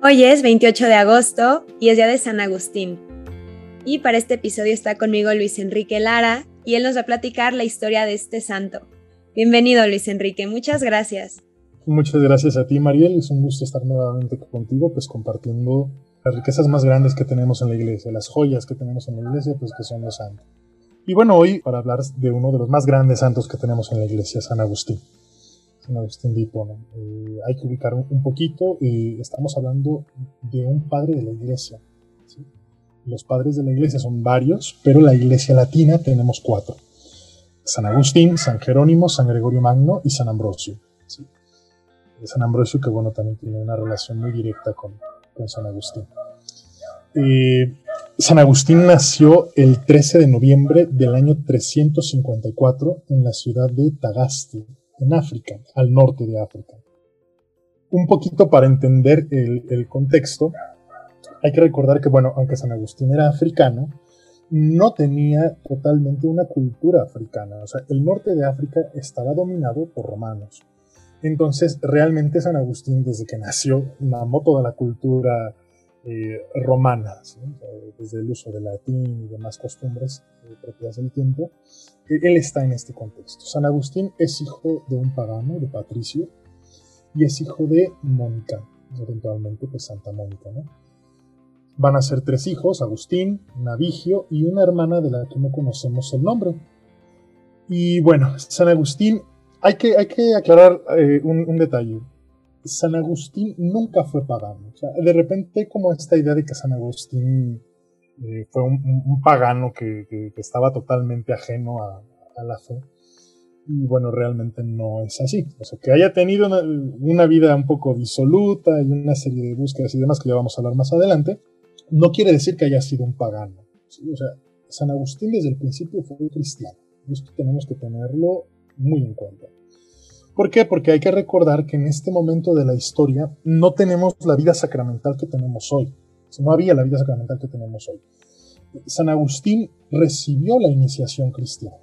Hoy es 28 de agosto y es día de San Agustín. Y para este episodio está conmigo Luis Enrique Lara y él nos va a platicar la historia de este santo. Bienvenido Luis Enrique, muchas gracias. Muchas gracias a ti Mariel, es un gusto estar nuevamente contigo, pues compartiendo las riquezas más grandes que tenemos en la iglesia, las joyas que tenemos en la iglesia, pues que son los santos. Y bueno, hoy para hablar de uno de los más grandes santos que tenemos en la iglesia, San Agustín. De Hipona. Eh, hay que ubicar un, poquito, estamos hablando de un padre de la iglesia. Los padres de la iglesia son varios, pero la iglesia latina tenemos cuatro. San Agustín, San Jerónimo, San Gregorio Magno y San Ambrosio. San Ambrosio que bueno, también tiene una relación muy directa con, con San Agustín. Eh, San Agustín nació el 13 de noviembre del año 354 en la ciudad de Tagaste, en África, al norte de África. Un poquito para entender el, contexto, hay que recordar que, bueno, aunque San Agustín era africano, no tenía totalmente una cultura africana. O sea, el norte de África estaba dominado por romanos. Entonces, realmente San Agustín, desde que nació, mamó toda la cultura eh, romanas, desde el uso del latín y demás costumbres eh, propias del tiempo, él está en este contexto. San Agustín es hijo de un pagano, de Patricio, y es hijo de Mónica, eventualmente pues Santa Mónica. Van a ser tres hijos, Agustín, Navigio y una hermana de la que no conocemos el nombre. Y bueno, San Agustín, hay que, hay que aclarar eh, un detalle. San Agustín nunca fue pagano. de repente como esta idea de que San Agustín eh, fue un, pagano que, estaba totalmente ajeno a, la fe. Y bueno, realmente no es así. O sea, que haya tenido una, vida un poco disoluta y una serie de búsquedas y demás que ya vamos a hablar más adelante, no quiere decir que haya sido un pagano. O sea, San Agustín desde el principio fue cristiano. Esto tenemos que tenerlo muy en cuenta. ¿Por qué? Porque hay que recordar que en este momento de la historia no tenemos la vida sacramental que tenemos hoy. No había la vida sacramental que tenemos hoy. San Agustín recibió la iniciación cristiana.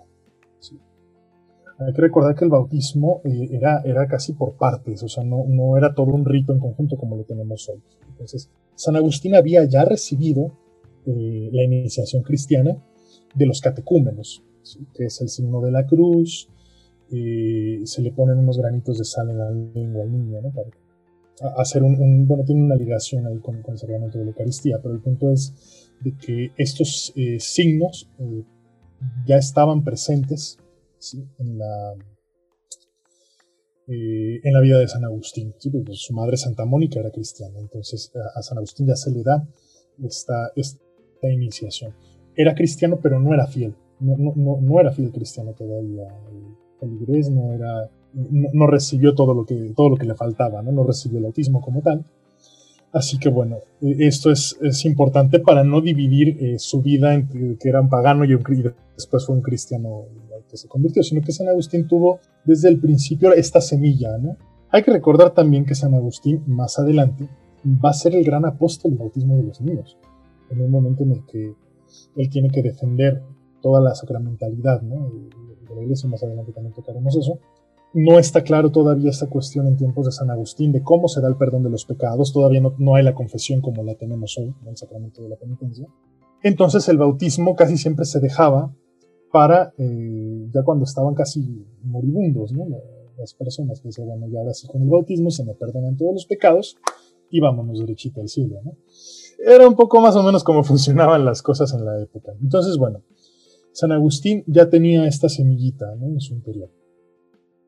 Hay que recordar que el bautismo eh, era, era casi por partes, o sea, no, no, era todo un rito en conjunto como lo tenemos hoy. Entonces, San Agustín había ya recibido eh, la iniciación cristiana de los catecúmenos, que es el signo de la cruz, se le ponen unos granitos de sal en la lengua al niño, ¿no? Para hacer un, bueno, tiene una ligación ahí con, el sacramento de la Eucaristía, pero el punto es de que estos eh, signos eh, ya estaban presentes en, la, eh, en la vida de San Agustín. su madre Santa Mónica era cristiana, entonces a, San Agustín ya se le da esta, esta iniciación. Era cristiano, pero no era fiel. No, no, no era fiel cristiano todavía no era, no, recibió todo lo que, todo lo que le faltaba, ¿no? recibió el autismo como tal. Así que bueno, e, esto es, es importante para no dividir eh, su vida entre que era un pagano y, un, después fue un cristiano que se convirtió, sino que San Agustín tuvo desde el principio esta semilla. Hay que recordar también que San Agustín más adelante va a ser el gran apóstol del bautismo de los niños, en un momento en el que él tiene que defender toda la sacramentalidad, ¿no? La iglesia, más adelante también tocaremos eso. No está claro todavía esta cuestión en tiempos de San Agustín de cómo se da el perdón de los pecados, todavía no, no hay la confesión como la tenemos hoy, en el sacramento de la penitencia. Entonces el bautismo casi siempre se dejaba para eh, ya cuando estaban casi moribundos, ¿no? las personas que decían, bueno, ya ahora sí con el bautismo se me perdonan todos los pecados y vámonos derechito al cielo. ¿no? Era un poco más o menos como funcionaban las cosas en la época. Entonces, bueno, San Agustín ya tenía esta semillita en su interior.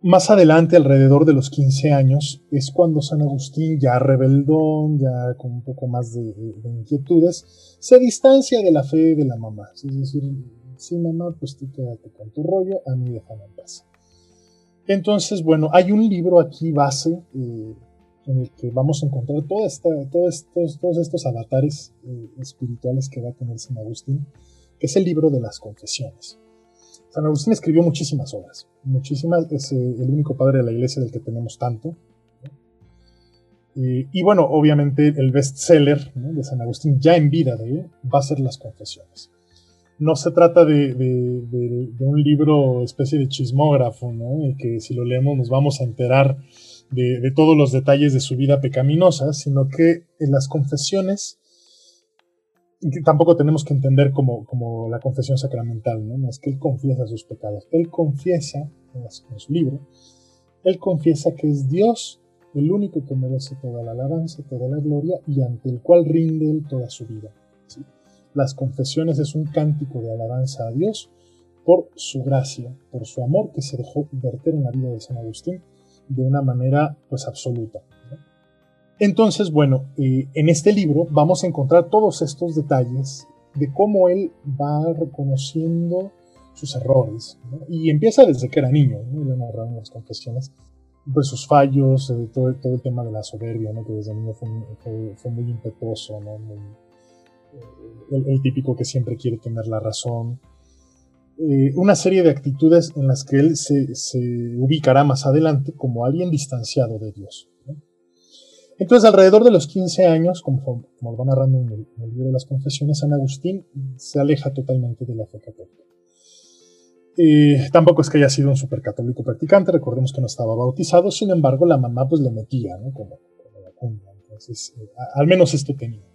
Más adelante, alrededor de los 15 años, es cuando San Agustín, ya rebeldón, ya con un poco más de, inquietudes, se distancia de la fe de la mamá. Es decir, sí, mamá, pues tú quédate con tu rollo, a mí déjame en paz. Entonces, bueno, hay un libro aquí base eh, en el que vamos a encontrar todos, estos, todos estos avatares eh, espirituales que va a tener San Agustín es el libro de las confesiones. San Agustín escribió muchísimas obras, muchísimas, es eh, el único padre de la iglesia del que tenemos tanto. y bueno, obviamente el bestseller de San Agustín, ya en vida de él, va a ser las confesiones. No se trata de, un libro especie de chismógrafo, que si lo leemos nos vamos a enterar de, todos los detalles de su vida pecaminosa, sino que en las confesiones tampoco tenemos que entender como, como la confesión sacramental, ¿no? es que él confiesa sus pecados. Él confiesa, en su libro, él confiesa que es Dios el único que merece toda la alabanza, toda la gloria y ante el cual rinde él toda su vida. Las confesiones es un cántico de alabanza a Dios por su gracia, por su amor que se dejó verter en la vida de San Agustín de una manera pues absoluta. Entonces, bueno, eh, en este libro vamos a encontrar todos estos detalles de cómo él va reconociendo sus errores. Y empieza desde que era niño, ¿no? le narraron las confesiones, pues sus fallos, eh, todo, el tema de la soberbia, ¿no? que desde niño fue, muy impetuoso. Eh, el, típico que siempre quiere tener la razón. Una serie de actitudes en las que él se, ubicará más adelante como alguien distanciado de Dios. Entonces, alrededor de los 15 años, como, como lo va narrando en el, en el libro de las confesiones, San Agustín se aleja totalmente de la fe católica. Eh, tampoco es que haya sido un supercatólico practicante, recordemos que no estaba bautizado, sin embargo la mamá pues le metía, ¿no? Como, la cumbia, entonces eh, al menos esto tenía.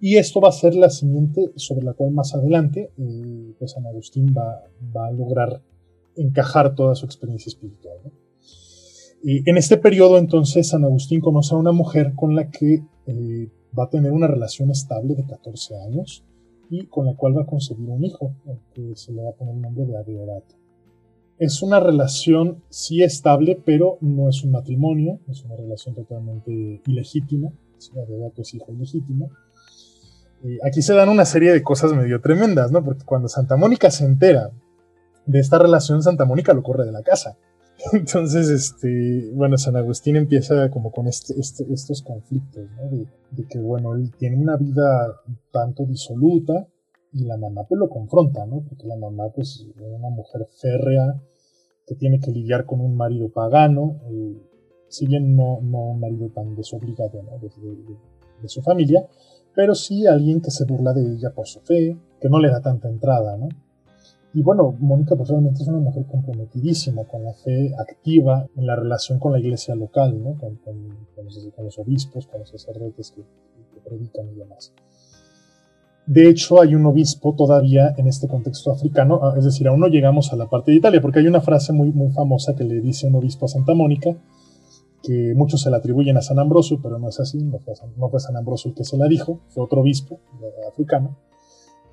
Y esto va a ser la siguiente sobre la cual más adelante eh, pues San Agustín va, va, a lograr encajar toda su experiencia espiritual. En este periodo entonces San Agustín conoce a una mujer con la que va a tener una relación estable de 14 años y con la cual va a concebir un hijo, que se le va a poner el nombre de Adeodato. Es una relación sí estable, pero no es un matrimonio, es una relación totalmente ilegítima, Adeodato es hijo ilegítimo. aquí se dan una serie de cosas medio tremendas, ¿no? Porque cuando Santa Mónica se entera de esta relación, Santa Mónica lo corre de la casa. Entonces, este, bueno, San Agustín empieza como con este, este, estos conflictos, ¿no? De, que, bueno, él tiene una vida tanto disoluta y la mamá pues lo confronta, ¿no? Porque la mamá pues es una mujer férrea que tiene que lidiar con un marido pagano, eh, si bien no, no, un marido tan desobligado, ¿no? de, de su familia, pero sí alguien que se burla de ella por su fe, que no le da tanta entrada, ¿no? Y bueno, Mónica pues realmente es una mujer comprometidísima con la fe activa en la relación con la iglesia local, ¿no? con, los, obispos, con los sacerdotes que, predican y demás. De hecho, hay un obispo todavía en este contexto africano, ah, es decir, aún no llegamos a la parte de Italia, porque hay una frase muy, muy famosa que le dice un obispo a Santa Mónica, que muchos se la atribuyen a San Ambrosio, pero no es así, no fue, no fue San Ambrosio el que se la dijo, fue otro obispo africano,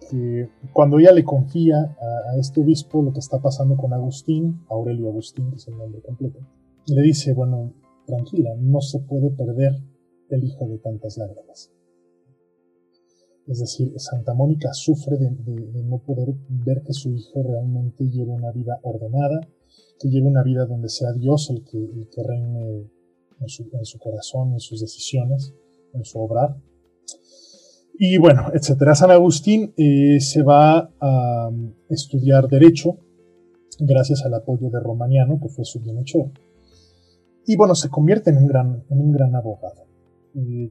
que cuando ella le confía a, este obispo lo que está pasando con Agustín, Aurelio Agustín, es el nombre completo, le dice, bueno, tranquila, no se puede perder el hijo de tantas lágrimas. Es decir, Santa Mónica sufre de, no poder ver que su hijo realmente lleva una vida ordenada, que lleve una vida donde sea Dios el que, el que reine en su, en su corazón, en sus decisiones, en su obrar, y bueno, etcétera. San Agustín eh, se va a um, estudiar Derecho gracias al apoyo de Romaniano, que fue su bienhechor. Y bueno, se convierte en un gran, en un gran abogado.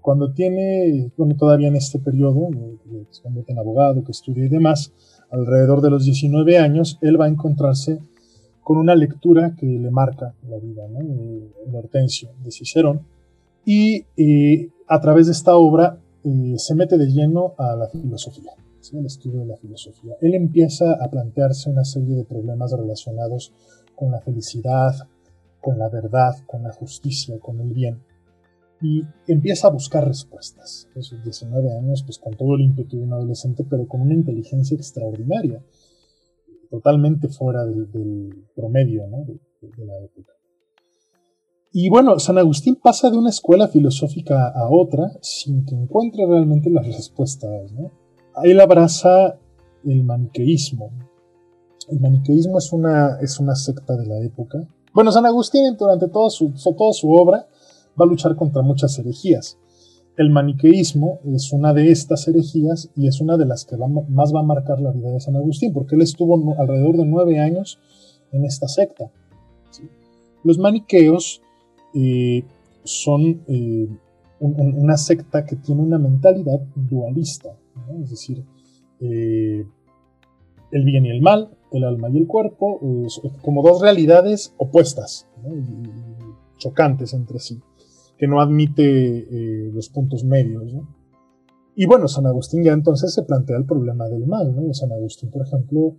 cuando tiene, bueno, todavía en este periodo, eh, se convierte en abogado, que estudia y demás, alrededor de los 19 años, él va a encontrarse con una lectura que le marca la vida, ¿no? Eh, Hortensio de Cicerón. Y a través de esta obra se mete de lleno a la filosofía, ¿sí? el estudio de la filosofía. Él empieza a plantearse una serie de problemas relacionados con la felicidad, con la verdad, con la justicia, con el bien. Y empieza a buscar respuestas. A sus 19 años, pues con todo el ímpetu de un adolescente, pero con una inteligencia extraordinaria, totalmente fuera del, promedio de la época. Y bueno, San Agustín pasa de una escuela filosófica a otra sin que encuentre realmente las respuestas. ¿no? Él abraza el maniqueísmo. El maniqueísmo es una, es una secta de la época. Bueno, San Agustín durante toda su, toda su obra va a luchar contra muchas herejías. El maniqueísmo es una de estas herejías y es una de las que más va a marcar la vida de San Agustín, porque él estuvo alrededor de nueve años en esta secta. Los maniqueos eh, son eh, una secta que tiene una mentalidad dualista, es decir, eh, el bien y el mal, el alma y el cuerpo, como dos realidades opuestas, chocantes entre sí, que no admite eh, los puntos medios. Y bueno, San Agustín ya entonces se plantea el problema del mal. ¿no? San Agustín, por ejemplo,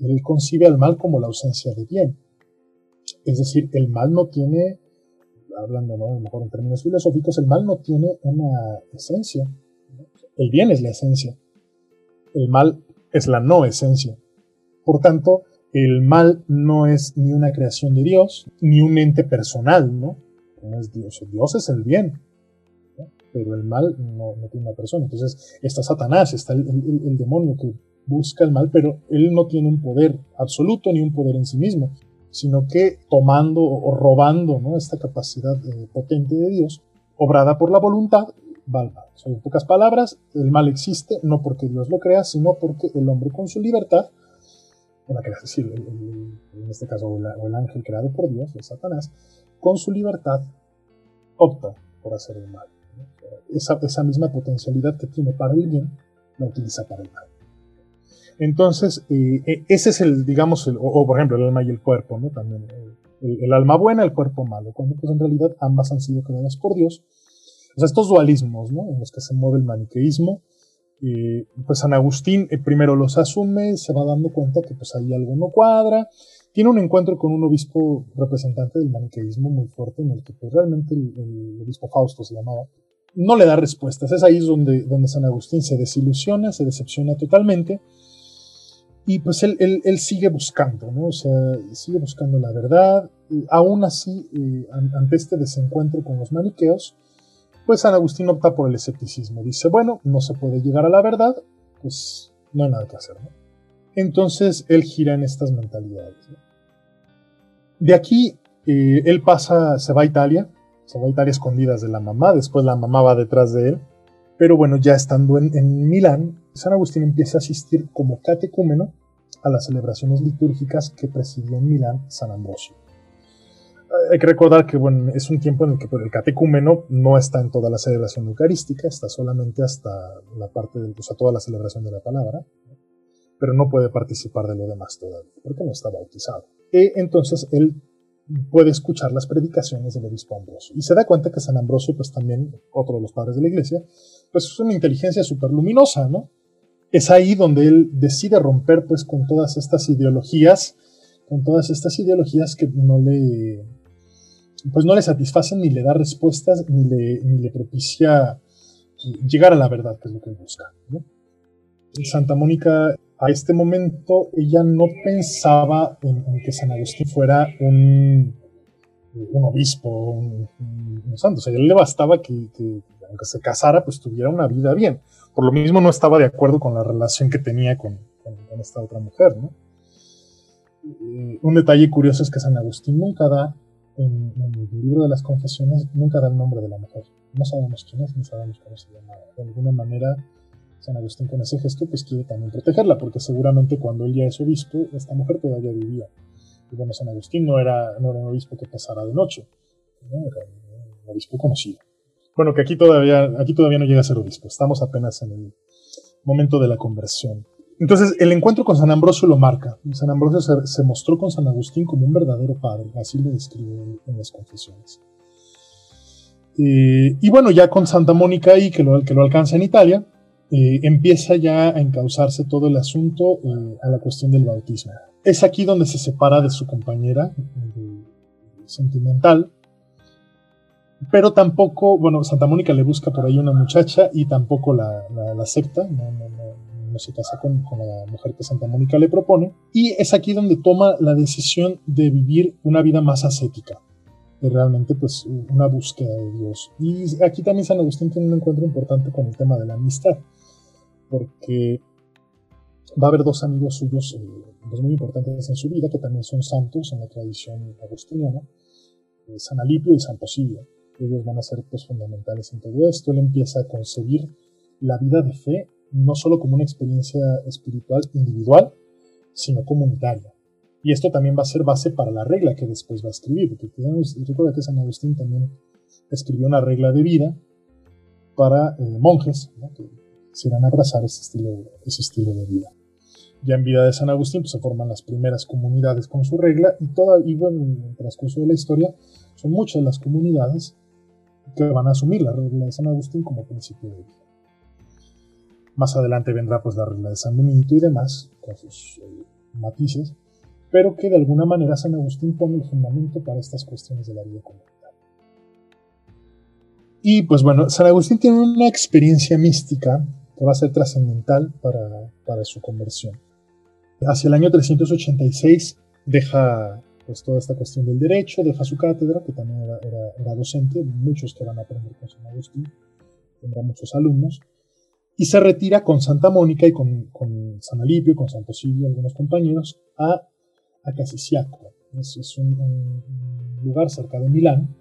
él concibe al mal como la ausencia de bien. Es decir, el mal no tiene, hablando ¿no? a lo mejor en términos filosóficos, el mal no tiene una esencia. El bien es la esencia. El mal es la no esencia. Por tanto, el mal no es ni una creación de Dios, ni un ente personal, ¿no? No es Dios. Dios es el bien, pero el mal no, tiene una persona. Entonces está Satanás, está el, demonio que busca el mal, pero él no tiene un poder absoluto ni un poder en sí mismo, sino que tomando o robando esta capacidad eh, potente de Dios, obrada por la voluntad, va al mal. en pocas palabras, el mal existe no porque Dios lo crea, sino porque el hombre con su libertad decir, en este caso, o el ángel creado por Dios, el Satanás, con su libertad opta por hacer el mal. Esa, esa, misma potencialidad que tiene para el bien, la utiliza para el mal. Entonces, eh, ese es el, digamos, o, por ejemplo, el alma y el cuerpo, ¿no? También el, alma buena, el cuerpo malo, cuando pues en realidad ambas han sido creadas por Dios. O sea, estos dualismos, ¿no? En los que se mueve el maniqueísmo, pues San Agustín eh, primero los asume, se va dando cuenta que pues ahí algo no cuadra, tiene un encuentro con un obispo representante del maniqueísmo muy fuerte, en el que pues realmente el, obispo Fausto se llamaba, no le da respuestas, es ahí donde, donde San Agustín se desilusiona, se decepciona totalmente, y pues él, él, sigue buscando, ¿no? O sea, sigue buscando la verdad, aún así, eh, ante este desencuentro con los maniqueos, pues San Agustín opta por el escepticismo. Dice, bueno, no se puede llegar a la verdad, pues no hay nada que hacer. Entonces él gira en estas mentalidades. De aquí eh, él pasa, se va a Italia, se va a Italia escondidas de la mamá, después la mamá va detrás de él, pero bueno, ya estando en, en Milán, San Agustín empieza a asistir como catecúmeno a las celebraciones litúrgicas que presidía en Milán San Ambrosio hay que recordar que bueno, es un tiempo en el que el catecúmeno no está en toda la celebración eucarística, está solamente hasta la parte de, o sea, toda la celebración de la palabra, pero no puede participar de lo demás todavía, porque no está bautizado. Y entonces él puede escuchar las predicaciones del obispo Ambrosio. Y se da cuenta que San Ambrosio, pues también, otro de los padres de la iglesia, pues es una inteligencia súper luminosa, ¿no? Es ahí donde él decide romper pues con todas estas ideologías, con todas estas ideologías que no le, pues no le satisfacen ni le da respuestas ni le, ni le propicia llegar a la verdad, que es lo que él busca. Santa Mónica, a este momento, ella no pensaba en, que San Agustín fuera un, un obispo, un, santo. O sea, a él le bastaba que, aunque se casara, pues tuviera una vida bien. Por lo mismo no estaba de acuerdo con la relación que tenía con, esta otra mujer. Eh, un detalle curioso es que San Agustín nunca da en, el libro de las confesiones nunca da el nombre de la mujer. No sabemos quién es, ni sabemos cómo se llama. De alguna manera, San Agustín con ese gesto pues quiere también protegerla, porque seguramente cuando él ya es obispo, esta mujer todavía vivía. Y bueno, San Agustín no era, no era un obispo que pasara de noche, era un obispo conocido. Bueno, que aquí todavía, aquí todavía no llega a ser obispo, estamos apenas en el momento de la conversión. Entonces, el encuentro con San Ambrosio lo marca. San Ambrosio se, mostró con San Agustín como un verdadero padre, así lo describe en las confesiones. Eh, y bueno, ya con Santa Mónica ahí, que lo, que lo alcanza en Italia, eh, empieza ya a encauzarse todo el asunto eh, a la cuestión del bautismo. Es aquí donde se separa de su compañera sentimental, pero tampoco, bueno, Santa Mónica le busca por ahí una muchacha y tampoco la, acepta, no, no, no se casa con, la mujer que Santa Mónica le propone, y es aquí donde toma la decisión de vivir una vida más ascética, de realmente pues una búsqueda de Dios. Y aquí también San Agustín tiene un encuentro importante con el tema de la amistad, porque va a haber dos amigos suyos eh, muy importantes en su vida, que también son santos en la tradición agustiniana, eh, San Alipio y San Posilio. Ellos van a ser pues, fundamentales en todo esto. Él empieza a concebir la vida de fe no solo como una experiencia espiritual individual, sino comunitaria. Y esto también va a ser base para la regla que después va a escribir, porque recuerda que San Agustín también escribió una regla de vida para eh, monjes que quisieran abrazar ese estilo, ese estilo de vida. Ya en vida de San Agustín pues, se forman las primeras comunidades con su regla y, toda, y bueno, en el transcurso de la historia son muchas las comunidades que van a asumir la regla de San Agustín como principio de vida. Más adelante vendrá pues la regla de San Benito y demás, con sus eh, matices, pero que de alguna manera San Agustín pone el fundamento para estas cuestiones de la vida comunitaria. Y pues bueno, San Agustín tiene una experiencia mística que va a ser trascendental para, para su conversión. Hacia el año 386 deja pues toda esta cuestión del derecho, deja su cátedra, que también era, era, docente, muchos que van a aprender con San Agustín, tendrá muchos alumnos, y se retira con Santa Mónica y con, con San Alipio, con Santo Silvio, algunos compañeros, a, a Casiciaco. Es, es un, lugar cerca de Milán,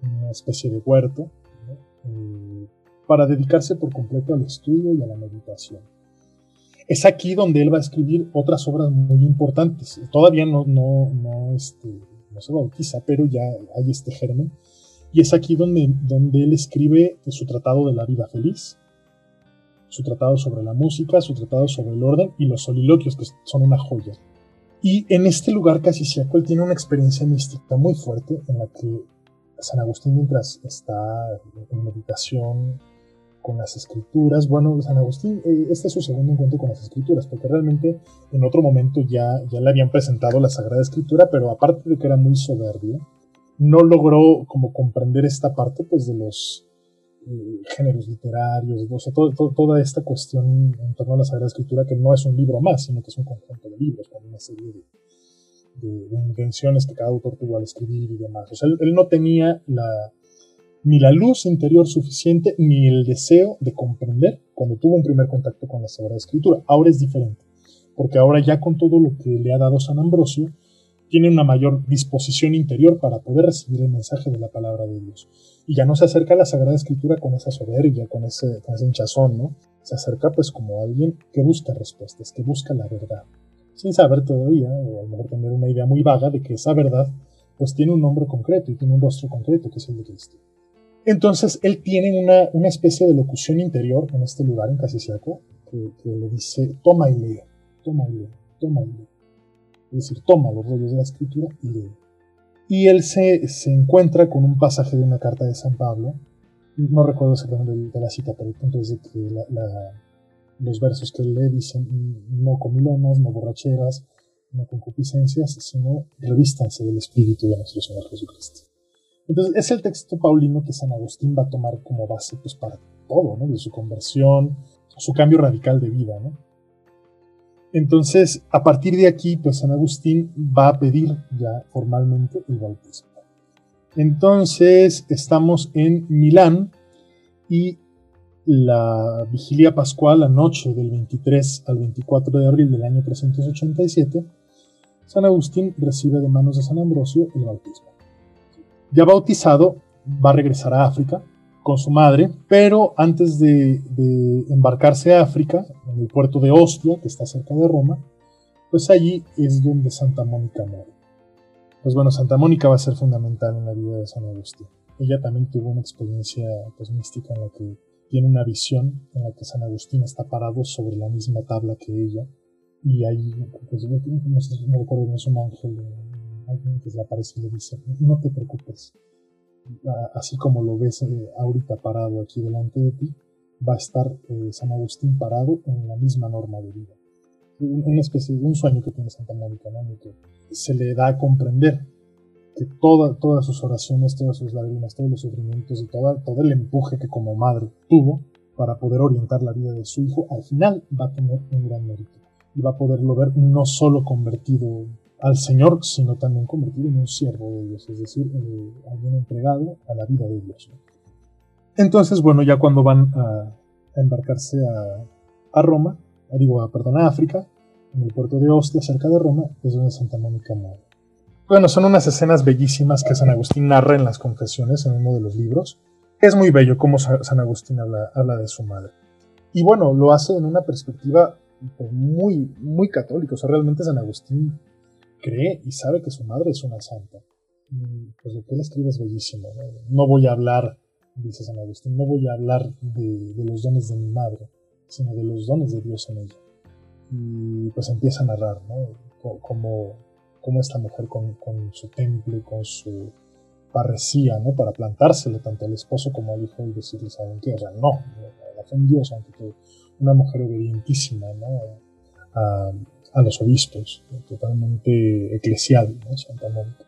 una especie de huerto, eh, para dedicarse por completo al estudio y a la meditación. Es aquí donde él va a escribir otras obras muy importantes. Todavía no, no, no, este, no se bautiza, pero ya hay este germen. Y es aquí donde, donde él escribe su tratado de la vida feliz, su tratado sobre la música, su tratado sobre el orden y los soliloquios, que son una joya. Y en este lugar casiciaco él tiene una experiencia mística muy fuerte en la que San Agustín mientras está en meditación con las escrituras. Bueno, San Agustín, eh, este es su segundo encuentro con las escrituras, porque realmente en otro momento ya, ya le habían presentado la Sagrada Escritura, pero aparte de que era muy soberbio, no logró como comprender esta parte pues de los eh, géneros literarios, o sea, toda esta cuestión en torno a la Sagrada Escritura, que no es un libro más, sino que es un conjunto de libros, con una serie de, de, invenciones que cada autor tuvo al escribir y demás. O sea, él no tenía la, ni la luz interior suficiente, ni el deseo de comprender cuando tuvo un primer contacto con la Sagrada Escritura. Ahora es diferente, porque ahora ya con todo lo que le ha dado San Ambrosio, tiene una mayor disposición interior para poder recibir el mensaje de la palabra de Dios. Y ya no se acerca a la Sagrada Escritura con esa soberbia, con ese, hinchazón, ¿no? Se acerca pues como alguien que busca respuestas, que busca la verdad, sin saber todavía, o a lo mejor tener una idea muy vaga de que esa verdad pues tiene un nombre concreto y tiene un rostro concreto, que es el de Cristo. Entonces él tiene una, una, especie de locución interior en este lugar, en Casiciaco, que, que, le dice, toma y lee, toma y lee, toma y lee. Es decir, toma los rollos de la escritura y lee. Y él se, se encuentra con un pasaje de una carta de San Pablo, no recuerdo exactamente la cita, pero el punto es de que la, la, los versos que él lee dicen, no comilonas, no borracheras, no concupiscencias, sino revístanse del Espíritu de nuestro Señor Jesucristo. Entonces, es el texto paulino que San Agustín va a tomar como base pues, para todo, ¿no? De su conversión, su cambio radical de vida, ¿no? Entonces, a partir de aquí, pues San Agustín va a pedir ya formalmente el bautismo. Entonces, estamos en Milán y la vigilia pascual, la noche del 23 al 24 de abril del año 387, San Agustín recibe de manos de San Ambrosio el bautismo. Ya bautizado, va a regresar a África con su madre, pero antes de, embarcarse a África, en el puerto de Ostia, que está cerca de Roma, pues allí es donde Santa Mónica muere. Pues bueno, Santa Mónica va a ser fundamental en la vida de San Agustín. Ella también tuvo una experiencia pues, mística en la que tiene una visión en la que San Agustín está parado sobre la misma tabla que ella y ahí, pues, no, sé, no recuerdo, es un ángel, alguien que le aparece y le dice, no te preocupes, así como lo ves eh, ahorita parado aquí delante de ti, va a estar eh, San Agustín parado en la misma norma de vida. Una especie de un sueño que tiene Santa Mónica, ¿no? que se le da a comprender que toda, todas sus oraciones, todas sus lágrimas, todos los sufrimientos y todo el empuje que como madre tuvo para poder orientar la vida de su hijo, al final va a tener un gran mérito. Y va a poderlo ver no solo convertido al Señor, sino también convertido en un siervo de Dios, es decir, eh, alguien entregado a la vida de Dios. Entonces, bueno, ya cuando van a, embarcarse a, Roma, digo, a, perdón, a África, en el puerto de Ostia, cerca de Roma, es donde Santa Mónica muere. Bueno, son unas escenas bellísimas que San Agustín narra en las confesiones, en uno de los libros. Es muy bello cómo San Agustín habla, habla de su madre. Y bueno, lo hace en una perspectiva pues, muy, muy católica. O sea, realmente San Agustín cree y sabe que su madre es una santa. pues lo que él escribe es bellísimo. ¿no? voy a hablar, dice San Agustín, no voy a hablar de, los dones de mi madre, sino de los dones de Dios en ella. y pues empieza a narrar, ¿no? Como, esta mujer con, con, su temple, con su parresía, ¿no? Para plantársele tanto al esposo como al hijo y decirle, ¿saben qué? O no, la fe en Dios, aunque una mujer obedientísima, ¿no? A, a los obispos, totalmente eclesial, ¿no? Santa Mónica.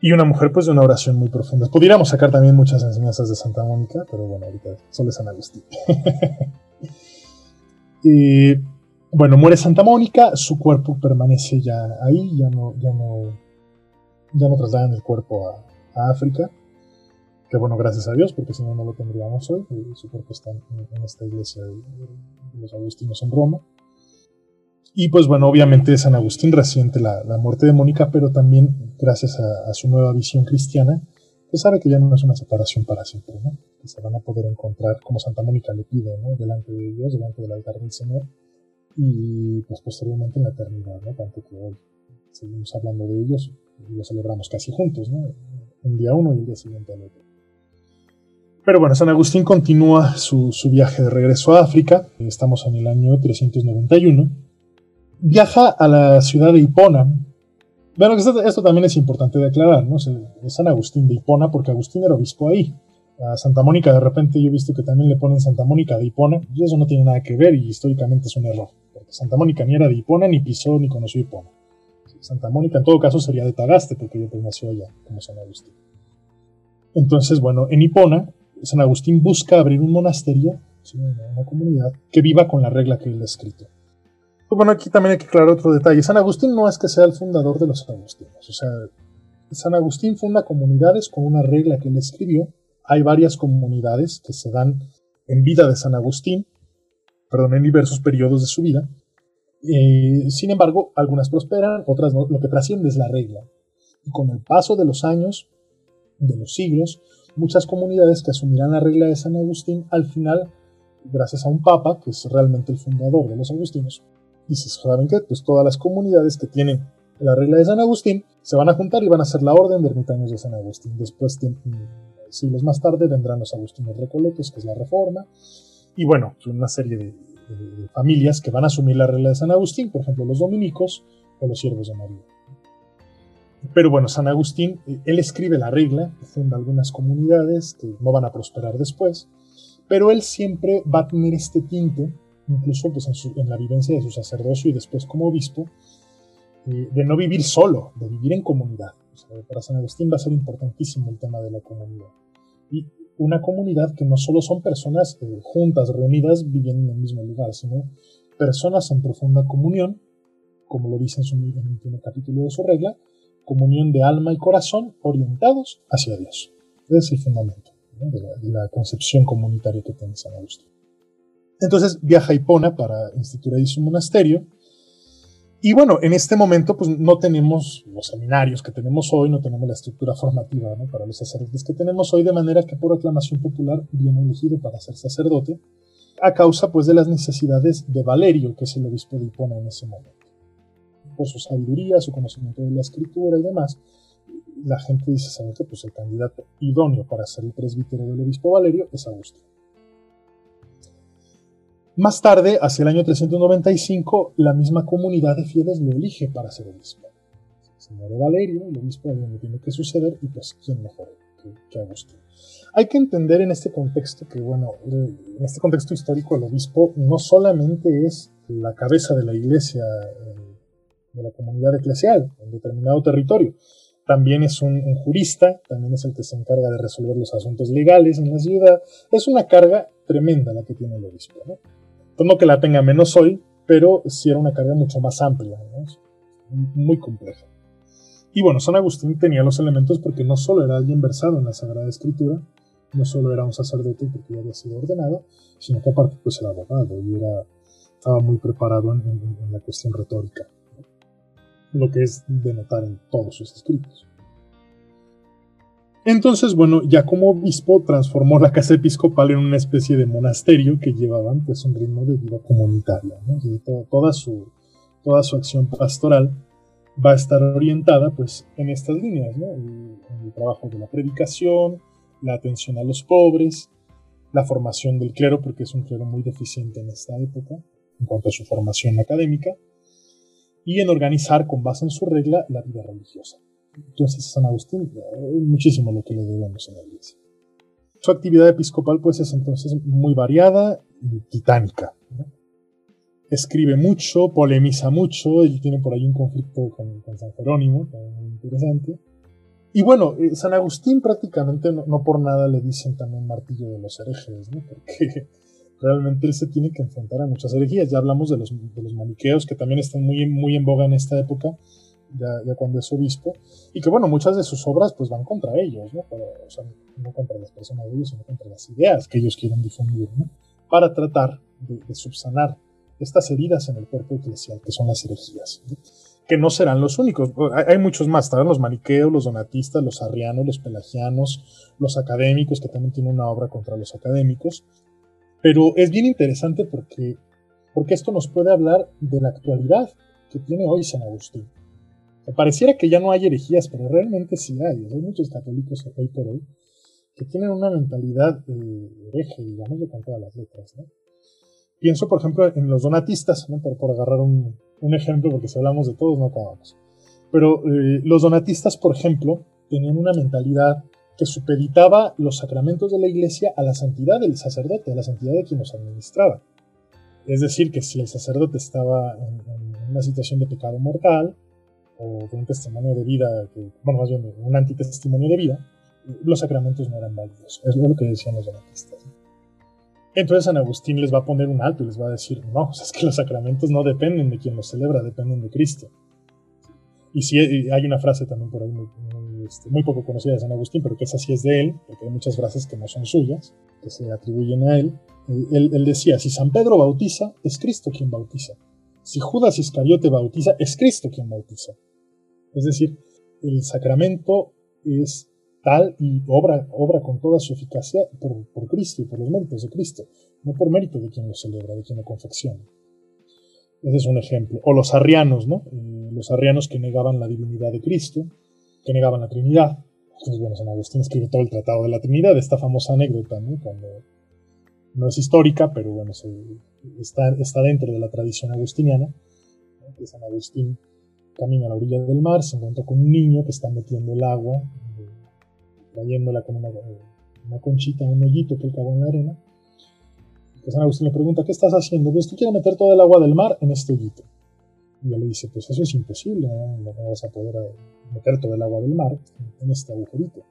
Y una mujer pues de una oración muy profunda. Pudiéramos sacar también muchas enseñanzas de Santa Mónica, pero bueno, ahorita solo es San Agustín. bueno, muere Santa Mónica, su cuerpo permanece ya ahí, ya no, ya no, ya no trasladan el cuerpo a, África. Que bueno, gracias a Dios, porque si no, no lo tendríamos hoy. Su cuerpo está en, esta iglesia de los agustinos en Roma. Y pues bueno, obviamente San Agustín resiente la, muerte de Mónica, pero también gracias a, su nueva visión cristiana, pues sabe que ya no es una separación para siempre, ¿no? Que se van a poder encontrar, como Santa Mónica le pide, ¿no? Delante de Dios, delante del altar del Señor, y pues posteriormente en la eternidad, ¿no? Tanto que hoy seguimos hablando de ellos y lo celebramos casi juntos, ¿no? Un día uno y el día siguiente al otro. Pero bueno, San Agustín continúa su, su viaje de regreso a África, estamos en el año 391, viaja a la ciudad de Hipona. Bueno, esto, también es importante de aclarar, ¿no? Es San Agustín de Hipona, porque Agustín era obispo ahí. A Santa Mónica, de repente yo he visto que también le ponen Santa Mónica de Hipona, y eso no tiene nada que ver, y históricamente es un error. Porque Santa Mónica ni era de Hipona, ni pisó, ni conoció Hipona. Santa Mónica, en todo caso, sería de Tagaste, porque ella nació allá, como San Agustín. Entonces, bueno, en Hipona, San Agustín busca abrir un monasterio, una comunidad, que viva con la regla que él ha escrito. Bueno, aquí también hay que aclarar otro detalle. San Agustín no es que sea el fundador de los agustinos. O sea, San Agustín funda comunidades con una regla que él escribió. Hay varias comunidades que se dan en vida de San Agustín, perdón, en diversos periodos de su vida. Eh, sin embargo, algunas prosperan, otras no. Lo que trasciende es la regla. Y con el paso de los años, de los siglos, muchas comunidades que asumirán la regla de San Agustín, al final, gracias a un papa, que es realmente el fundador de los agustinos, dices, ¿saben qué? Pues todas las comunidades que tienen la regla de San Agustín se van a juntar y van a hacer la orden de ermitaños de San Agustín. Después, siglos más tarde, vendrán los agustinos recoletos, que es la reforma. Y bueno, una serie de, familias que van a asumir la regla de San Agustín, por ejemplo, los dominicos o los siervos de María. Pero bueno, San Agustín, eh, él escribe la regla, funda algunas comunidades que no van a prosperar después, pero él siempre va a tener este tinte incluso pues, en, la vivencia de su sacerdocio y después como obispo, eh, de no vivir solo, de vivir en comunidad. para San Agustín va a ser importantísimo el tema de la comunidad. Y una comunidad que no solo son personas eh, juntas, reunidas, viviendo en el mismo lugar, sino personas en profunda comunión, como lo dice en, su, en el último capítulo de su regla, comunión de alma y corazón orientados hacia Dios. Ese es el fundamento de la concepción comunitaria que tiene San Agustín. Entonces viaja a Hipona para instituir ahí su monasterio. Y bueno, en este momento pues no tenemos los seminarios que tenemos hoy, no tenemos la estructura formativa para los sacerdotes que tenemos hoy, de manera que por aclamación popular viene elegido para ser sacerdote, a causa pues de las necesidades de Valerio, que es el obispo de Hipona en ese momento. Por su sabiduría, su conocimiento de la escritura y demás, la gente dice, ¿saben qué? Pues el candidato idóneo para ser el presbítero del obispo Valerio es Agustín. Más tarde, hacia el año 395, la misma comunidad de fieles lo elige para ser obispo. Se muere Valerio, el obispo donde tiene que suceder, y pues, ¿quién mejor que, Agustín? Hay que entender en este contexto que, bueno, en este contexto histórico, el obispo no solamente es la cabeza de la iglesia, eh, de la comunidad eclesial en determinado territorio, también es un, un, jurista, también es el que se encarga de resolver los asuntos legales en la ciudad. Es una carga tremenda la que tiene el obispo. ¿no? No que la tenga menos hoy, pero sí era una carga mucho más amplia, muy compleja. Y bueno, San Agustín tenía los elementos porque no solo era alguien versado en la Sagrada Escritura, no solo era un sacerdote porque ya había sido ordenado, sino que aparte pues era abogado y era, estaba muy preparado en la cuestión retórica, lo que es de notar en todos sus escritos. Entonces, bueno, ya como obispo transformó la casa episcopal en una especie de monasterio que llevaban pues un ritmo de vida comunitaria. toda, su, toda su acción pastoral va a estar orientada pues en estas líneas, ¿no? el, el trabajo de la predicación, la atención a los pobres, la formación del clero, porque es un clero muy deficiente en esta época, en cuanto a su formación académica, y en organizar con base en su regla la vida religiosa. Entonces, San Agustín es muchísimo lo que le debemos en la iglesia. Su actividad episcopal pues es entonces muy variada y titánica. Escribe mucho, polemiza mucho, y tiene por ahí un conflicto con, San Jerónimo, muy interesante. Y bueno, eh, San Agustín prácticamente no, por nada le dicen también martillo de los herejes, ¿no? porque realmente él se tiene que enfrentar a muchas herejías. Ya hablamos de los, de los maniqueos que también están muy, muy en boga en esta época, ya, cuando es obispo, y que bueno, muchas de sus obras pues van contra ellos, ¿no? o sea, no contra las personas de ellos, sino contra las ideas que ellos quieren difundir, ¿no? Para tratar de, subsanar estas heridas en el cuerpo eclesial, que son las herejías, que no serán los únicos, hay, muchos más, estarán los maniqueos, los donatistas, los arrianos, los pelagianos, los académicos, que también tienen una obra contra los académicos, pero es bien interesante porque, porque esto nos puede hablar de la actualidad que tiene hoy San Agustín pareciera que ya no hay herejías, pero realmente sí hay. Hay muchos católicos hoy por hoy que tienen una mentalidad de hereje, digamos, con todas las letras. ¿no? Pienso, por ejemplo, en los donatistas, ¿no? por, agarrar un, ejemplo, porque si hablamos de todos no acabamos. Pero eh, los donatistas, por ejemplo, tenían una mentalidad que supeditaba los sacramentos de la iglesia a la santidad del sacerdote, a la santidad de quien los administraba. Es decir, que si el sacerdote estaba en una situación de pecado mortal, o de un testimonio de vida, bueno, más bien un antitestimonio de vida, los sacramentos no eran válidos. Es lo que decían los donatistas. Entonces San Agustín les va a poner un alto y les va a decir, no, es que los sacramentos no dependen de quien los celebra, dependen de Cristo. Y sí, hay una frase también por ahí muy, este, poco conocida de San Agustín, pero que esa sí es de él, porque hay muchas frases que no son suyas, que se atribuyen a él. Él, él decía, si San Pedro bautiza, es Cristo quien bautiza. Si Judas Iscariote bautiza, es Cristo quien bautiza. Es decir, el sacramento es tal y obra, obra con toda su eficacia por, Cristo y por los méritos de Cristo, no por mérito de quien lo celebra, de quien lo confecciona. Ese es un ejemplo. O los arrianos, ¿no? Eh, los arrianos que negaban la divinidad de Cristo, que negaban la Trinidad. Entonces, bueno, San Agustín escribe todo el Tratado de la Trinidad, esta famosa anécdota, ¿no? Cuando no es histórica, pero bueno, está, está dentro de la tradición agustiniana, que San Agustín camina a la orilla del mar, se encuentra con un niño que está metiendo el agua, eh, trayéndola con una, una, conchita, un hoyito que él cavó en la arena. Y San Agustín le pregunta, ¿qué estás haciendo? Pues tú quieres meter todo el agua del mar en este hoyito. Y él le dice, pues eso es imposible, no, vas a poder eh, meter todo el agua del mar en este agujerito.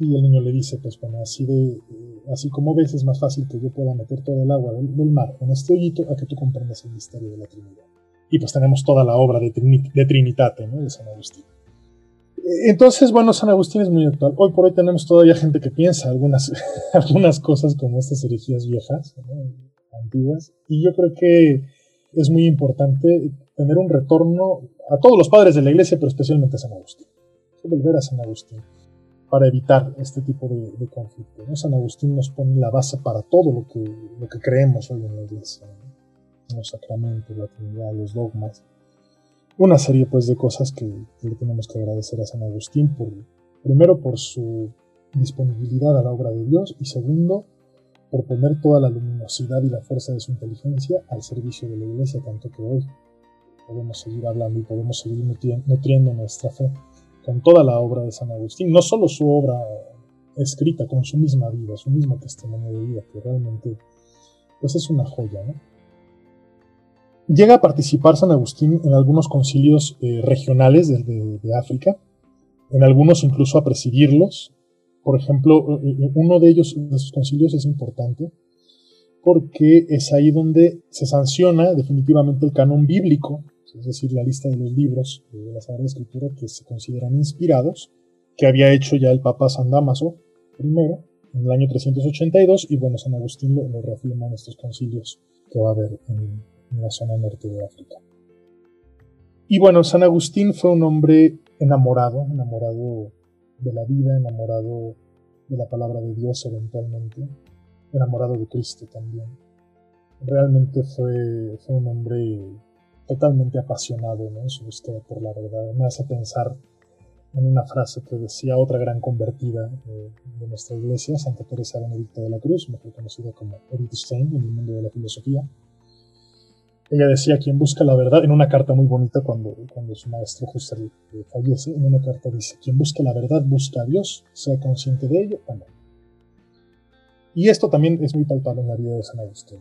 Y el niño le dice, pues bueno, así, de, eh, así como ves, es más fácil que yo pueda meter todo el agua del, mar en este hoyito a que tú comprendas el misterio de la Trinidad y pues tenemos toda la obra de, de Trinitate, de San Agustín. Entonces, bueno, San Agustín es muy actual. Hoy por hoy tenemos todavía gente que piensa algunas, algunas cosas como estas herejías viejas, antiguas, y yo creo que es muy importante tener un retorno a todos los padres de la iglesia, pero especialmente a San Agustín. Volver a San Agustín para evitar este tipo de, conflicto. San Agustín nos pone la base para todo lo que, lo que creemos hoy en la iglesia los sacramentos, la Trinidad, los dogmas. Una serie pues de cosas que, le tenemos que agradecer a San Agustín por, primero por su disponibilidad a la obra de Dios y segundo por poner toda la luminosidad y la fuerza de su inteligencia al servicio de la iglesia, tanto que hoy podemos seguir hablando y podemos seguir nutriendo nuestra fe con toda la obra de San Agustín, no solo su obra escrita con su misma vida, su mismo testimonio de vida, que realmente pues es una joya, ¿no? Llega a participar San Agustín en algunos concilios eh, regionales de, África, en algunos incluso a presidirlos. Por ejemplo, eh, eh, uno de ellos, de sus concilios, es importante porque es ahí donde se sanciona definitivamente el canon bíblico, es decir, la lista de los libros de la Sagrada Escritura que se consideran inspirados, que había hecho ya el Papa San Damaso primero, en el año 382, y bueno, San Agustín lo, lo reafirma en estos concilios que va a haber en, en la zona norte de África. Y bueno, San Agustín fue un hombre enamorado, enamorado de la vida, enamorado de la palabra de Dios eventualmente, enamorado de Cristo también. Realmente fue, fue un hombre totalmente apasionado en su búsqueda por la verdad. Me hace pensar en una frase que decía otra gran convertida de, de nuestra iglesia, Santa Teresa Benedicta de la Cruz, mejor conocida como Edith Stein en el mundo de la filosofía, ella decía, quien busca la verdad, en una carta muy bonita cuando, cuando su maestro Husserl fallece, en una carta dice, quien busca la verdad busca a Dios, sea consciente de ello o no. Y esto también es muy palpable en la vida de San Agustín.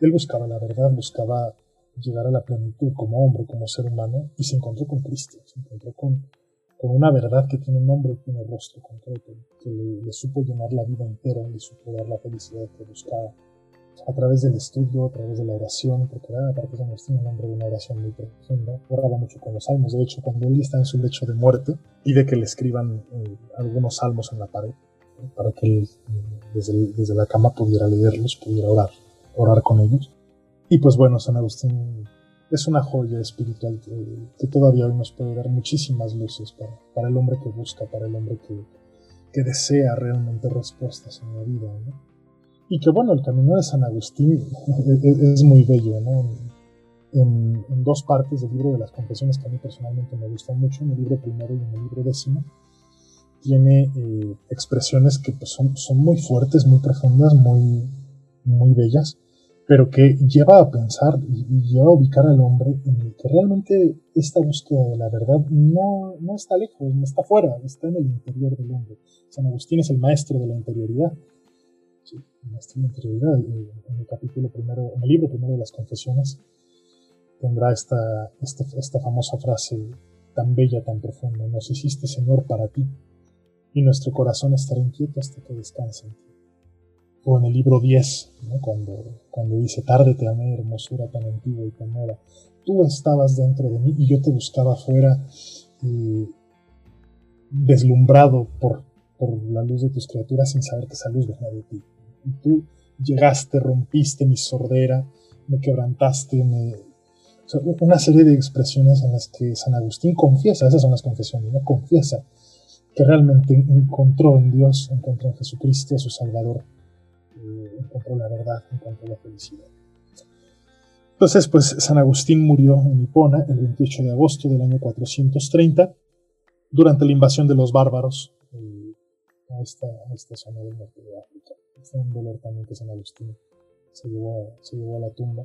Él buscaba la verdad, buscaba llegar a la plenitud como hombre, como ser humano, y se encontró con Cristo, se encontró con, con una verdad que tiene nombre y tiene rostro concreto, que le, le supo llenar la vida entera, le supo dar la felicidad que buscaba a través del estudio, a través de la oración, porque aparte San Agustín un hombre de una oración muy profunda, oraba mucho con los salmos, de hecho cuando él está en su lecho de muerte, pide que le escriban eh, algunos salmos en la pared, para que él desde, desde, la cama pudiera leerlos, pudiera orar, orar con ellos. Y pues bueno, San Agustín es una joya espiritual que, que todavía hoy nos puede dar muchísimas luces para, para, el hombre que busca, para el hombre que, que desea realmente respuestas en la vida. ¿no? Y que bueno, el camino de San Agustín es, muy bello, ¿no? En, en, dos partes del libro de las confesiones que a mí personalmente me gustan mucho, en el libro primero y en el libro décimo, tiene eh, expresiones que pues, son, son, muy fuertes, muy profundas, muy, muy bellas, pero que lleva a pensar y, lleva a ubicar al hombre en que realmente esta búsqueda de la verdad no, no está lejos, no está fuera, está en el interior del hombre. San Agustín es el maestro de la interioridad en interioridad, en el capítulo primero, en el libro primero de las confesiones, tendrá esta, esta, esta famosa frase tan bella, tan profunda, nos hiciste Señor para ti, y nuestro corazón estará inquieto hasta que descanse. O en el libro 10, ¿no? cuando, cuando dice, tarde te amé, hermosura tan antigua y tan nueva, tú estabas dentro de mí y yo te buscaba afuera, eh, deslumbrado por, por la luz de tus criaturas sin saber que esa luz venía de ti y tú llegaste, rompiste mi sordera, me quebrantaste, me... una serie de expresiones en las que San Agustín confiesa, esas son las confesiones, ¿no? confiesa que realmente encontró en Dios, encontró en Jesucristo, su Salvador, encontró la verdad, encontró la felicidad. Entonces, pues San Agustín murió en Hipona el 28 de agosto del año 430 durante la invasión de los bárbaros eh, a, esta, a esta zona del norte de África fue un dolor también que San Agustín se llevó, se llevó a la tumba.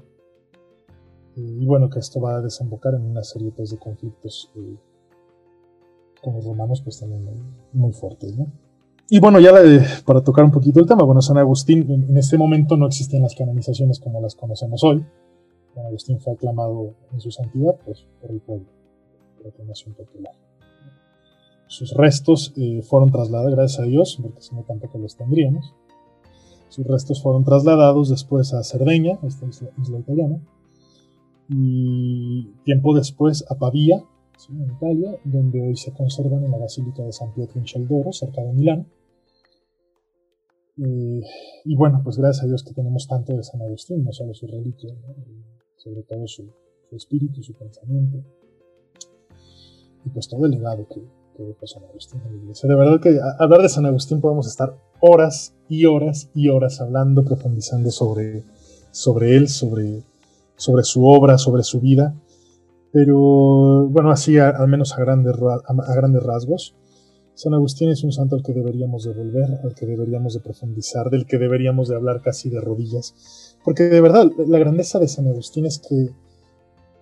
Y, bueno, que esto va a desembocar en una serie pues, de conflictos eh, con los romanos, pues también muy, muy fuertes, ¿no? Y bueno, ya para tocar un poquito el tema, bueno, San Agustín en, en, este momento no existen las canonizaciones como las conocemos hoy. San Agustín fue aclamado en su santidad pues, por el pueblo, por la popular. Sus restos eh, fueron trasladados, gracias a Dios, porque si no tampoco los tendríamos, sus restos fueron trasladados después a Cerdeña, esta isla, isla italiana, y tiempo después a Pavía, ¿sí? en Italia, donde hoy se conservan en la Basílica de San Pietro in Celdoro, cerca de Milán. Eh, y bueno, pues gracias a Dios que tenemos tanto de San Agustín, no solo su reliquia, sobre todo su, espíritu, su pensamiento, y pues todo el legado que, que dejó San Agustín en la iglesia. De verdad que hablar de San Agustín podemos estar horas y horas y horas hablando, profundizando sobre, sobre él, sobre, sobre su obra, sobre su vida. Pero bueno, así al menos a grandes, a grandes rasgos. San Agustín es un santo al que deberíamos de volver, al que deberíamos de profundizar, del que deberíamos de hablar casi de rodillas. Porque de verdad, la grandeza de San Agustín es que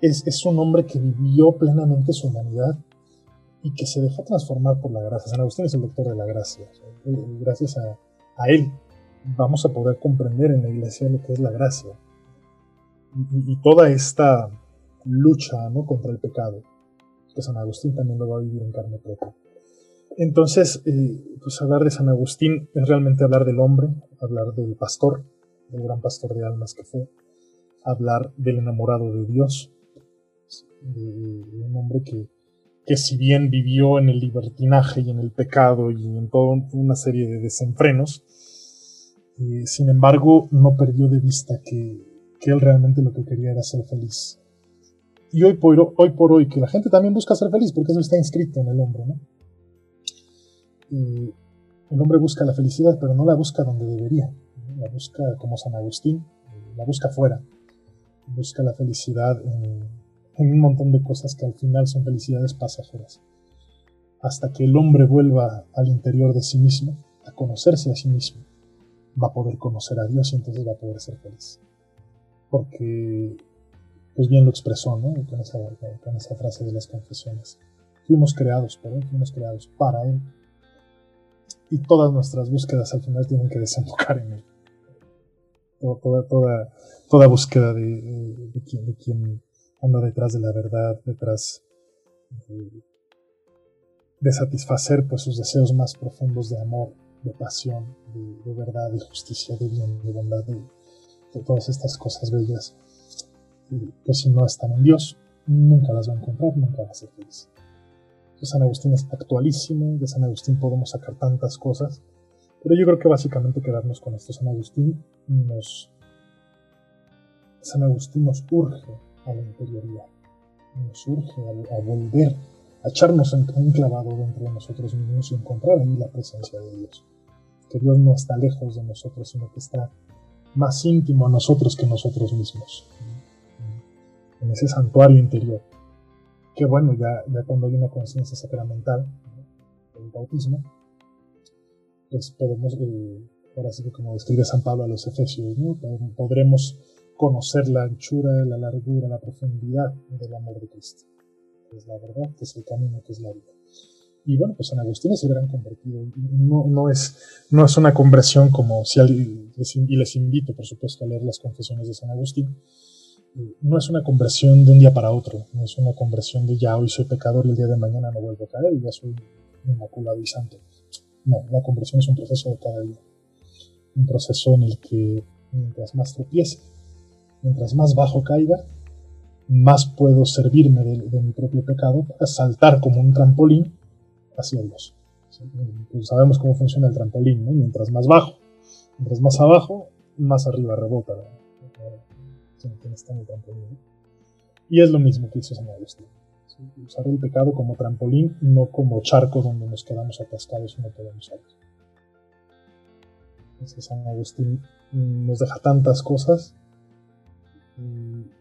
es, un hombre que vivió plenamente su humanidad y que se dejó transformar por la gracia. San Agustín es el doctor de la gracia. Gracias a, a él vamos a poder comprender en la iglesia lo que es la gracia y, y toda esta lucha ¿no? contra el pecado, que San Agustín también lo va a vivir en carne propia. Entonces, eh, pues hablar de San Agustín es realmente hablar del hombre, hablar del pastor, del gran pastor de almas que fue, hablar del enamorado de Dios, de un hombre que que si bien vivió en el libertinaje y en el pecado y en toda una serie de desenfrenos, eh, sin embargo no perdió de vista que, que, él realmente lo que quería era ser feliz. Y hoy por, hoy por hoy, que la gente también busca ser feliz, porque eso está inscrito en el hombre, ¿no? Eh, el hombre busca la felicidad, pero no la busca donde debería. La busca como San Agustín, la busca fuera. Busca la felicidad en, un montón de cosas que al final son felicidades pasajeras. Hasta que el hombre vuelva al interior de sí mismo, a conocerse a sí mismo, va a poder conocer a Dios y entonces va a poder ser feliz. Porque pues bien lo expresó, ¿no? Con esa, frase de las confesiones. Fuimos creados por fuimos creados para Él. Y todas nuestras búsquedas al final tienen que desembocar en Él. Toda, toda, toda búsqueda de, de, quien, de, quien, anda detrás de la verdad, detrás de, de, satisfacer pues, sus deseos más profundos de amor, de pasión, de, verdad, de justicia, de bien, de bondad, de, todas estas cosas bellas. Y pues si no están en Dios, nunca las va a encontrar, nunca va a ser feliz. San Agustín es actualísimo, de San Agustín podemos sacar tantas cosas, pero yo creo que básicamente quedarnos con esto. San Agustín nos, San Agustín nos urge a la interioridad, nos urge a, volver, a echarnos en, un clavado dentro de nosotros mismos y encontrar ahí la presencia de Dios. Que Dios no está lejos de nosotros, sino que está más íntimo a nosotros que nosotros mismos, en ese santuario interior que bueno, ya, ya cuando hay una conciencia sacramental, el bautismo, pues podemos, eh, ahora sí que como describe San Pablo a los Efesios, ¿no? podremos conocer la anchura, la largura, la profundidad del amor de Cristo, que es la verdad, que es el camino, que es la vida. Y bueno, pues San Agustín se hubieran convertido. No, no, es, no es una conversión como si alguien, y les invito, por supuesto, a leer las confesiones de San Agustín, no es una conversión de un día para otro, no es una conversión de ya hoy soy pecador y el día de mañana no vuelvo a caer y ya soy inmaculado y santo. No, la conversión es un proceso de cada día. Un proceso en el que mientras más tropiece, mientras más bajo caiga, más puedo servirme de, mi propio pecado para saltar como un trampolín hacia Dios. Pues sabemos cómo funciona el trampolín, ¿no? Mientras más bajo, mientras más abajo, más arriba rebota en el trampolín. Y es lo mismo que hizo San Agustín. Usar el pecado como trampolín, no como charco donde nos quedamos atascados y no podemos salir. Entonces San Agustín nos deja tantas cosas.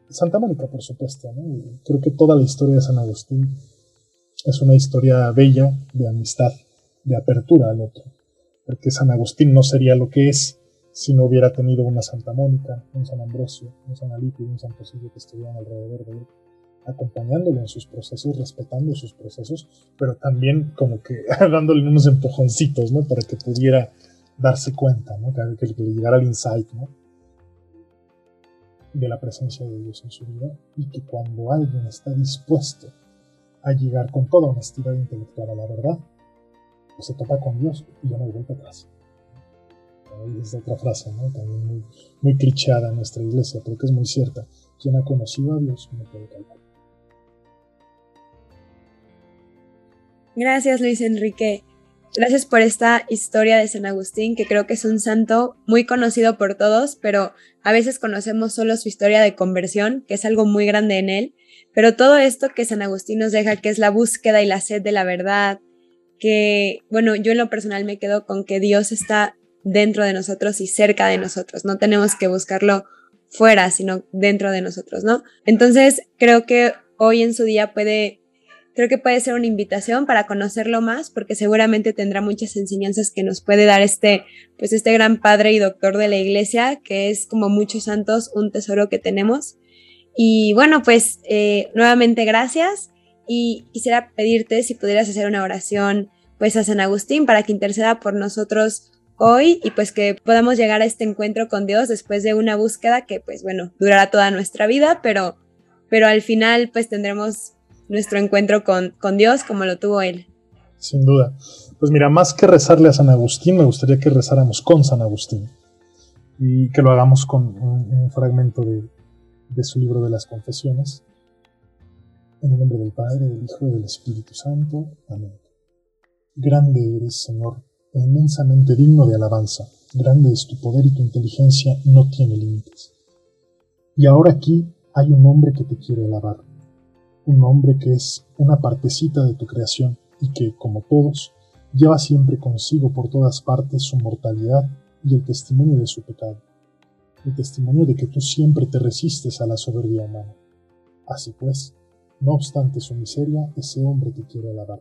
Santa Mónica, por supuesto. Creo que toda la historia de San Agustín es una historia bella de amistad, de apertura al otro. Porque San Agustín no sería lo que es si no hubiera tenido una Santa Mónica, un San Ambrosio, un San Alipio y un San Posillo que estuvieran alrededor de él, acompañándolo en sus procesos, respetando sus procesos, pero también como que dándole unos empujoncitos, ¿no? Para que pudiera darse cuenta, ¿no? Que, que le llegara el insight, ¿no? De la presencia de Dios en su vida y que cuando alguien está dispuesto a llegar con toda honestidad intelectual a la verdad, pues se topa con Dios y ya no hay atrás es otra frase, ¿no? También muy, muy clichada en nuestra iglesia, pero que es muy cierta. Quien ha conocido a Dios no puede calcular. Gracias, Luis Enrique. Gracias por esta historia de San Agustín, que creo que es un santo muy conocido por todos, pero a veces conocemos solo su historia de conversión, que es algo muy grande en él. Pero todo esto que San Agustín nos deja, que es la búsqueda y la sed de la verdad, que, bueno, yo en lo personal me quedo con que Dios está dentro de nosotros y cerca de nosotros. No tenemos que buscarlo fuera, sino dentro de nosotros, ¿no? Entonces, creo que hoy en su día puede, creo que puede ser una invitación para conocerlo más, porque seguramente tendrá muchas enseñanzas que nos puede dar este, pues este gran padre y doctor de la iglesia, que es como muchos santos, un tesoro que tenemos. Y bueno, pues eh, nuevamente gracias y quisiera pedirte si pudieras hacer una oración pues a San Agustín para que interceda por nosotros hoy y pues que podamos llegar a este encuentro con Dios después de una búsqueda que pues bueno, durará toda nuestra vida, pero, pero al final pues tendremos nuestro encuentro con, con Dios como lo tuvo Él. Sin duda. Pues mira, más que rezarle a San Agustín, me gustaría que rezáramos con San Agustín y que lo hagamos con un, fragmento de, de su libro de las confesiones. En el nombre del Padre, del Hijo y del Espíritu Santo. Amén. Grande eres, Señor inmensamente digno de alabanza. Grande es tu poder y tu inteligencia no tiene límites. Y ahora aquí hay un hombre que te quiere alabar, un hombre que es una partecita de tu creación y que, como todos, lleva siempre consigo por todas partes su mortalidad y el testimonio de su pecado, el testimonio de que tú siempre te resistes a la soberbia humana. Así pues, no obstante su miseria, ese hombre te quiere alabar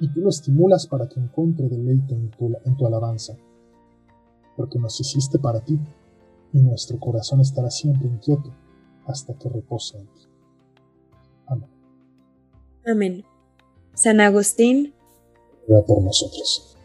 y tú lo estimulas para que encuentre deleite en tu, en tu alabanza, porque nos hiciste para ti, y nuestro corazón estará siempre inquieto, hasta que repose en ti. Amén. Amén. San Agustín, ruega por nosotros.